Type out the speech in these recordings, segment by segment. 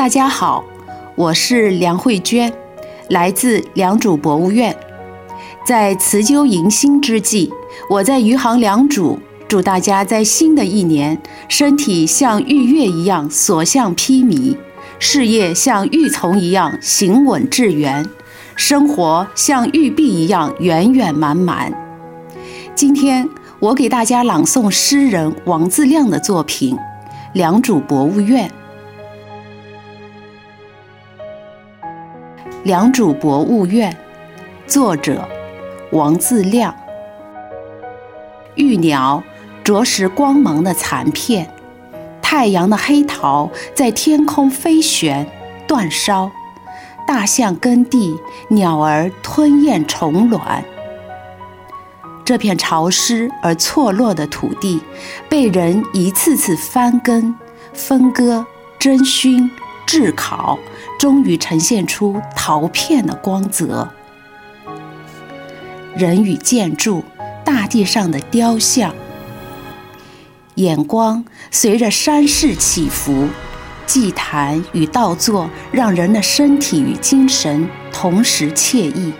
大家好，我是梁慧娟，来自良渚博物院。在辞旧迎新之际，我在余杭良渚祝大家在新的一年，身体像玉月一样所向披靡，事业像玉琮一样行稳致远，生活像玉璧一样圆圆满满。今天我给大家朗诵诗人王自亮的作品《良渚博物院》。良渚博物院，作者王自亮。玉鸟啄食光芒的残片，太阳的黑桃在天空飞旋断烧，大象耕地，鸟儿吞咽虫卵。这片潮湿而错落的土地，被人一次次翻耕、分割、蒸熏。炙烤，终于呈现出陶片的光泽。人与建筑，大地上的雕像，眼光随着山势起伏，祭坛与道座让人的身体与精神同时惬意。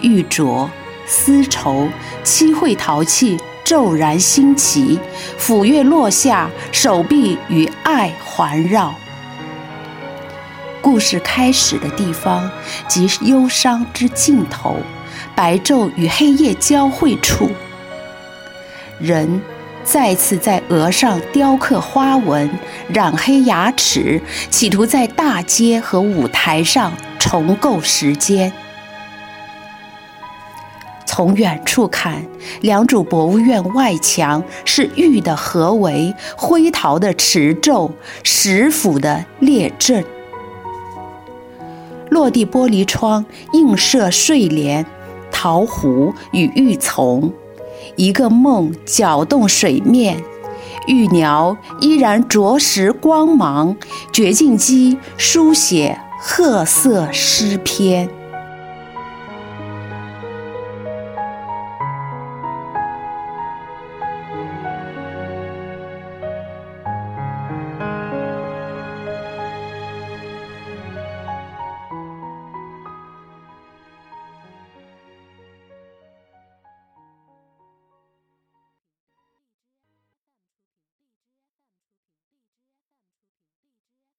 玉镯、丝绸、漆绘陶器。骤然兴起，抚月落下，手臂与爱环绕。故事开始的地方，即忧伤之尽头，白昼与黑夜交汇处。人再次在额上雕刻花纹，染黑牙齿，企图在大街和舞台上重构时间。从远处看，良渚博物院外墙是玉的合围，灰陶的池皱，石斧的列阵。落地玻璃窗映射睡莲、桃湖与玉琮，一个梦搅动水面，玉鸟依然啄食光芒，掘进机书写褐色诗篇。